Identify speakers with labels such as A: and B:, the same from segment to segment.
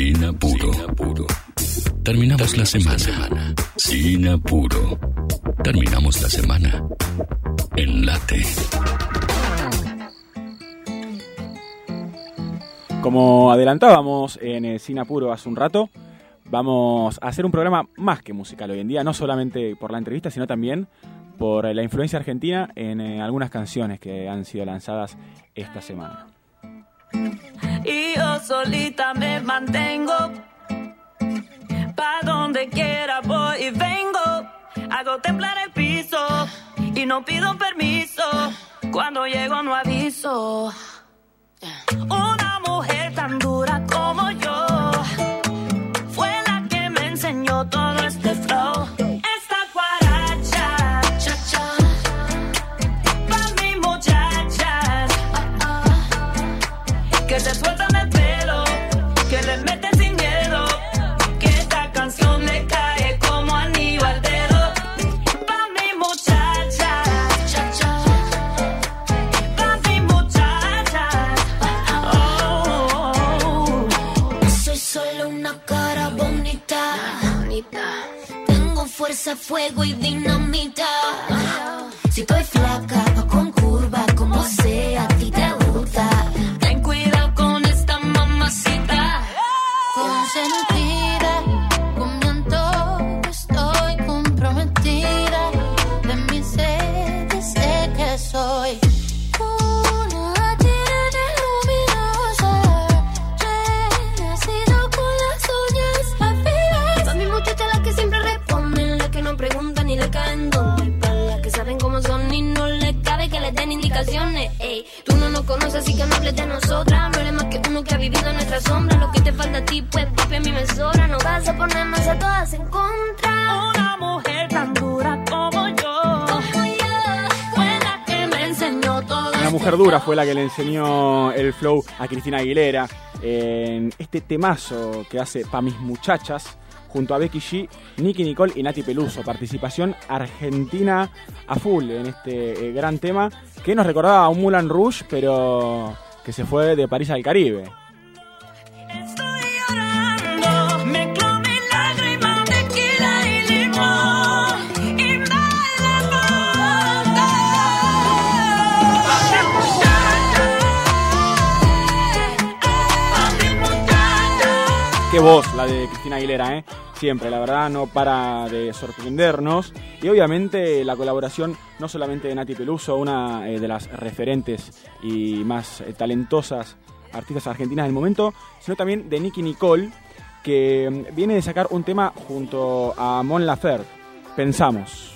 A: Sin apuro. Terminamos la semana. Sin apuro. Terminamos la semana. En late.
B: Como adelantábamos en el Sin Apuro hace un rato, vamos a hacer un programa más que musical hoy en día, no solamente por la entrevista, sino también por la influencia argentina en eh, algunas canciones que han sido lanzadas esta semana.
C: Y yo solita me mantengo, pa' donde quiera voy y vengo, hago temblar el piso y no pido permiso, cuando llego no aviso. Una
D: Tengo fuerza, fuego y dinamita. Si estoy flaca,
E: uno que ha vivido en nuestra sombra. Lo que te falta a ti, pues papi a mí me sobra. No vas a ponernos a todas en contra.
C: Una mujer tan dura como yo
E: Como yo.
C: fue la que me enseñó todo.
B: Una mujer dura fue la que le enseñó el flow a Cristina Aguilera en este temazo que hace Pa' mis muchachas junto a Becky G, Nicky Nicole y Nati Peluso. Participación argentina a full en este eh, gran tema que nos recordaba a un Moulin Rouge, pero que se fue de París al Caribe. Voz la de Cristina Aguilera, ¿eh? Siempre, la verdad, no para de sorprendernos. Y obviamente la colaboración no solamente de Nati Peluso, una eh, de las referentes y más eh, talentosas artistas argentinas del momento, sino también de Nicky Nicole, que mm, viene de sacar un tema junto a Mon Laferte. Pensamos.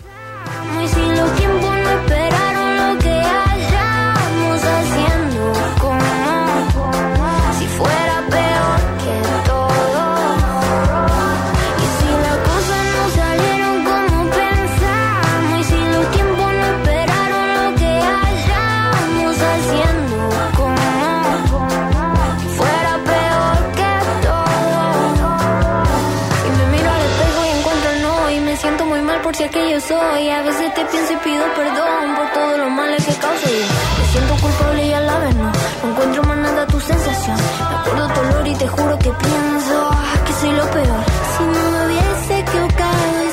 D: Que yo soy. A veces te pienso y pido perdón Por todos los males que causo. Yo Me siento culpable y a la vez no. No encuentro más nada tu sensación. Me acuerdo tu olor y te juro que pienso Que soy lo peor Si no me hubiese equivocado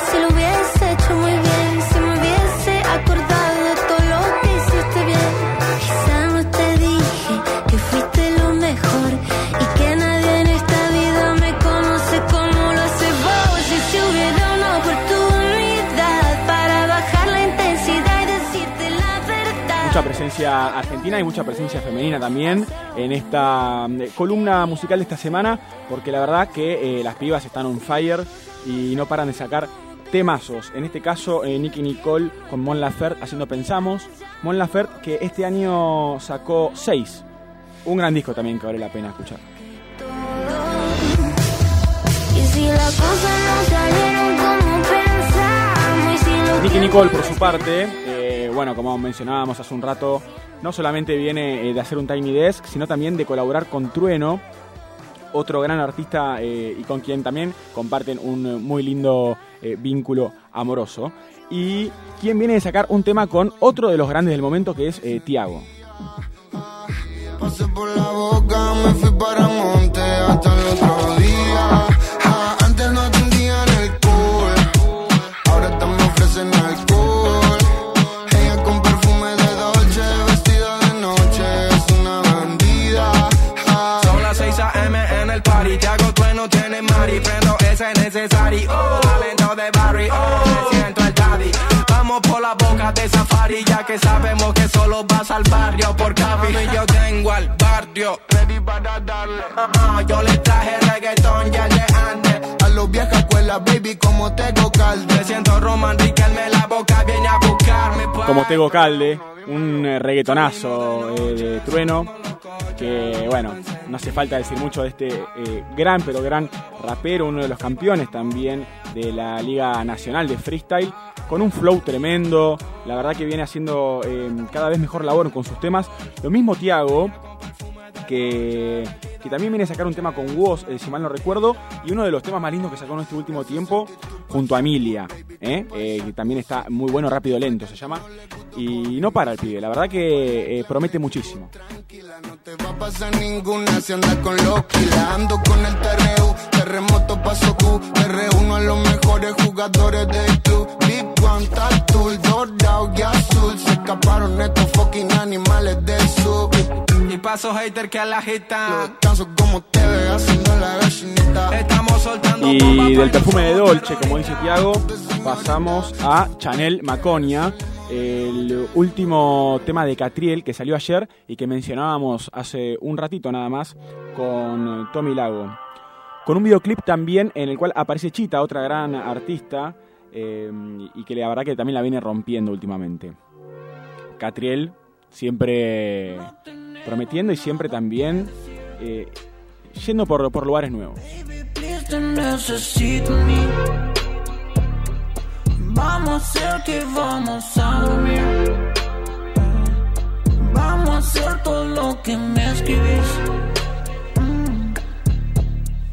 B: presencia argentina y mucha presencia femenina también en esta eh, columna musical de esta semana, porque la verdad que eh, las pibas están on fire y no paran de sacar temazos. En este caso, eh, Nicky Nicole con Mon Laferte haciendo Pensamos. Mon Laferte que este año sacó 6. Un gran disco también que vale la pena escuchar. Nicky Nicole, por su parte, bueno, como mencionábamos hace un rato, no solamente viene eh, de hacer un Tiny Desk, sino también de colaborar con Trueno, otro gran artista eh, y con quien también comparten un eh, muy lindo vínculo amoroso. Y quien viene de sacar un tema con otro de los grandes del momento, que es Tiago.
F: Pasé por la boca, me fui para monte hasta el otro día. De safari. Ya que sabemos que solo vas al barrio por capi. Y yo tengo al barrio. Ready para darle. Uh-uh, yo le traje reggaetón ya de antes.
G: A los viejas escuelas, baby, como Tego Calde.
F: Me siento Roman Riquelme la boca. Viene a buscarme.
B: Como Tego Calde, un eh, reggaetonazo eh, de trueno. Que bueno, no hace falta decir mucho de este eh, gran, pero gran rapero, uno de los campeones también de la Liga Nacional de Freestyle, con un flow tremendo. La verdad que viene haciendo eh, cada vez mejor labor con sus temas. Lo mismo Tiago, que, que también viene a sacar un tema con Woz, eh, si mal no recuerdo, y uno de los temas más lindos que sacó en este último tiempo, junto a Emilia. Eh, que también está muy bueno, rápido, lento se llama, y no para el pibe, la verdad que eh, promete muchísimo.
G: No te va a pasar ninguna si andas con los kilas. Ando con el TRU, terremoto paso Q. Me reúno a los mejores jugadores del club. Big One, Tatul, dorado y azul. Se escaparon estos fucking animales del sur.
F: Y paso hater que a la gita.
G: Canso como te ve haciendo la vecinita.
F: Estamos soltando bomba
B: Y del perfume de Dolce, como dice Tiago, pasamos a Chanel Maconia, el último tema de Catriel que salió ayer y que mencionábamos hace un ratito nada más con Tommy Lago. Con un videoclip también en el cual aparece Chita, otra gran artista, eh, y que la verdad que también la viene rompiendo últimamente. Catriel siempre prometiendo y siempre también eh, yendo por, por lugares nuevos.
H: Vamos a hacer que vamos a dormir. Vamos a hacer todo lo que me escribís. Mm.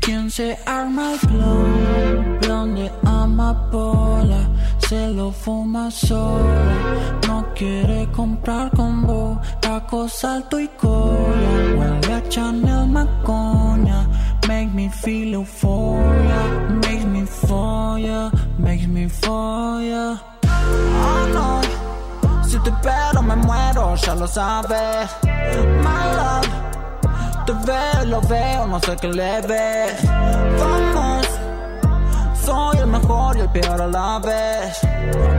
H: ¿Quién se arma el flow? Plan de amapola. Se lo fuma sola. No quiere comprar con vos. Taco, salto y cola. Huele a Chanel Maconia. Make me feel euphoria. Makes me for ya. Makes me for. Oh no. Si te espero me muero, ya lo sabes. My love. Te veo, lo veo, no sé qué le ves. Vamos. Soy el mejor y el peor a la vez.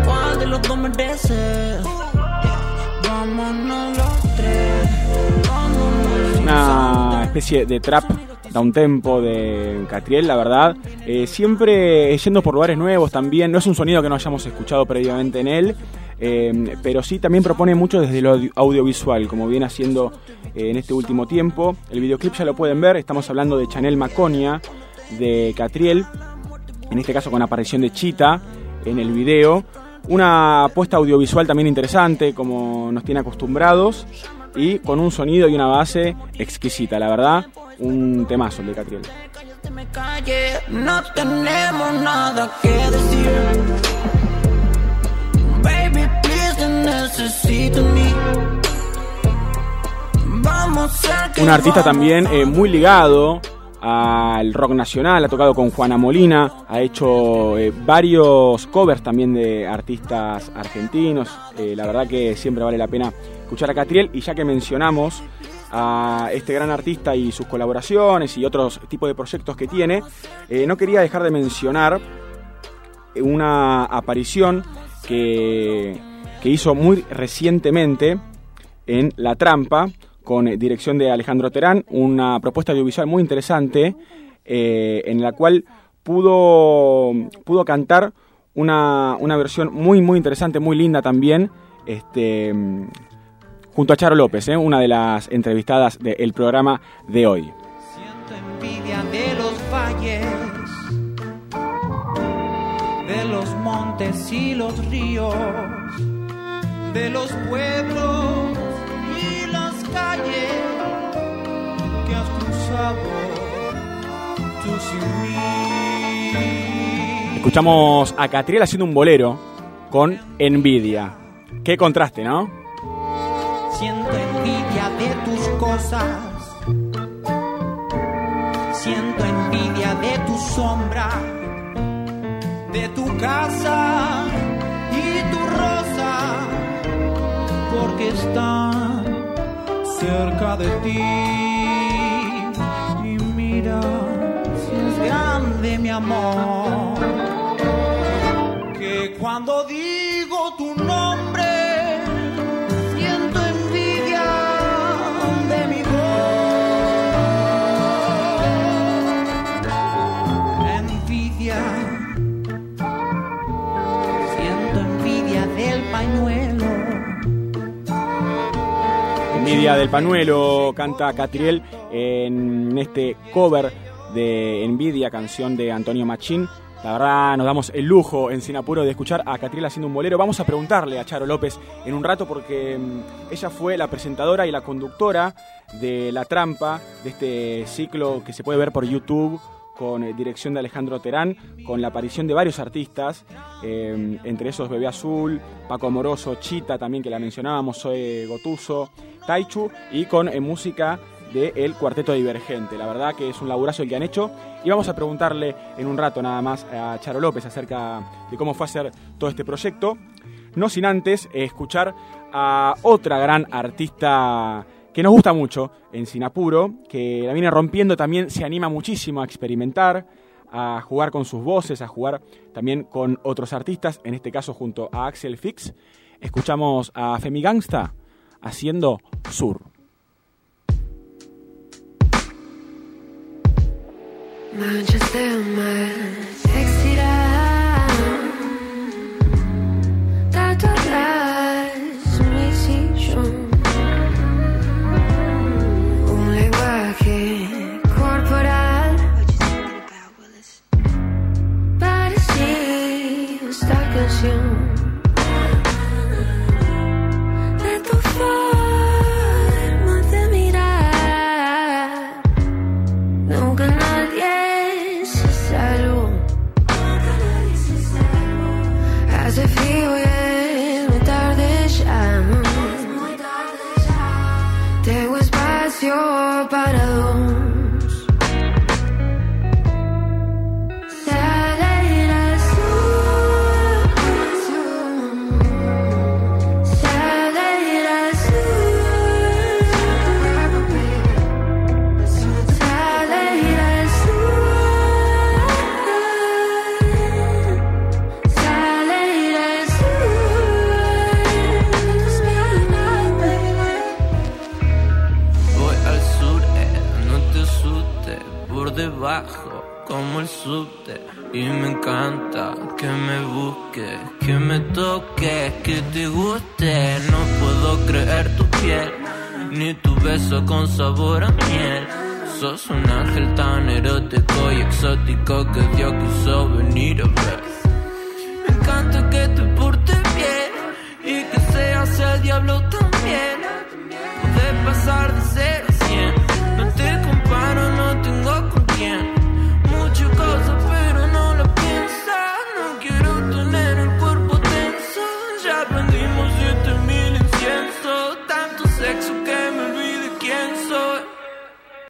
H: ¿Cuál de los dos mereces? Vámonos los tres.
B: Una especie de trap da un tempo de Catriel, la verdad. Eh, siempre yendo por lugares nuevos también. No es un sonido que no hayamos escuchado previamente en él, eh, pero sí también propone mucho desde lo audio- audiovisual, como viene haciendo eh, en este último tiempo. El videoclip ya lo pueden ver, estamos hablando de Chanel Maconia, de Catriel, en este caso con aparición de Chita en el video. Una apuesta audiovisual también interesante, como nos tiene acostumbrados, y con un sonido y una base exquisita, la verdad, un temazo el de Catriel.
H: Cállate, me calle, no tenemos nada que decir. Baby, please, te necesito mí.
B: Un artista también eh, muy ligado al rock nacional, ha tocado con Juana Molina, ha hecho eh, varios covers también de artistas argentinos. Eh, la verdad que siempre vale la pena escuchar a Catriel y ya que mencionamos a este gran artista y sus colaboraciones y otros tipos de proyectos que tiene, eh, no quería dejar de mencionar una aparición que, que hizo muy recientemente en La Trampa, con dirección de Alejandro Terán, una propuesta audiovisual muy interesante eh, en la cual pudo, pudo cantar una, una versión muy, muy interesante, muy linda también, este, junto a Charo López, eh, una de las entrevistadas del programa de hoy.
H: Siento envidia de los valles, de los montes y los ríos, de los pueblos y las calles que has cruzado tú sin mí.
B: Escuchamos a Catriel haciendo un bolero con Envidia. Qué contraste, ¿no?
H: Siento envidia de tus cosas. Siento envidia de tu sombra, de tu casa y tu rosa, porque están cerca de ti y mira, si es grande mi amor, que cuando digo Envidia del
B: Panuelo canta Catriel en este cover de Envidia, canción de Antonio Machín. La verdad, nos damos el lujo en Sinapuro de escuchar a Catriel haciendo un bolero. Vamos a preguntarle a Charo López en un rato porque mm, ella fue la presentadora y la conductora de La Trampa, de este ciclo que se puede ver por YouTube con eh, dirección de Alejandro Terán, con la aparición de varios artistas, eh, entre esos Bebé Azul, Paco Amoroso, Chita también que la mencionábamos, Zoe Gotuso, Taichu, y con eh, música del el Cuarteto Divergente. La verdad que es un laburazo el que han hecho. Y vamos a preguntarle en un rato nada más a Charo López acerca de cómo fue hacer todo este proyecto. No sin antes escuchar a otra gran artista que nos gusta mucho en Sinapuro, que la viene rompiendo también, se anima muchísimo a experimentar, a jugar con sus voces, a jugar también con otros artistas, en este caso junto a Axel Fix. Escuchamos a Femi Gangsta haciendo Sur.
D: Tengo espacio para dos.
I: Como el subte y me encanta que me busques, que me toques, que te guste. No puedo creer tu piel, ni tu beso con sabor a miel. Sos un ángel tan erótico y exótico que Dios quiso venir a ver. Me encanta que te portes bien y que seas el diablo también. Poder pasar de cero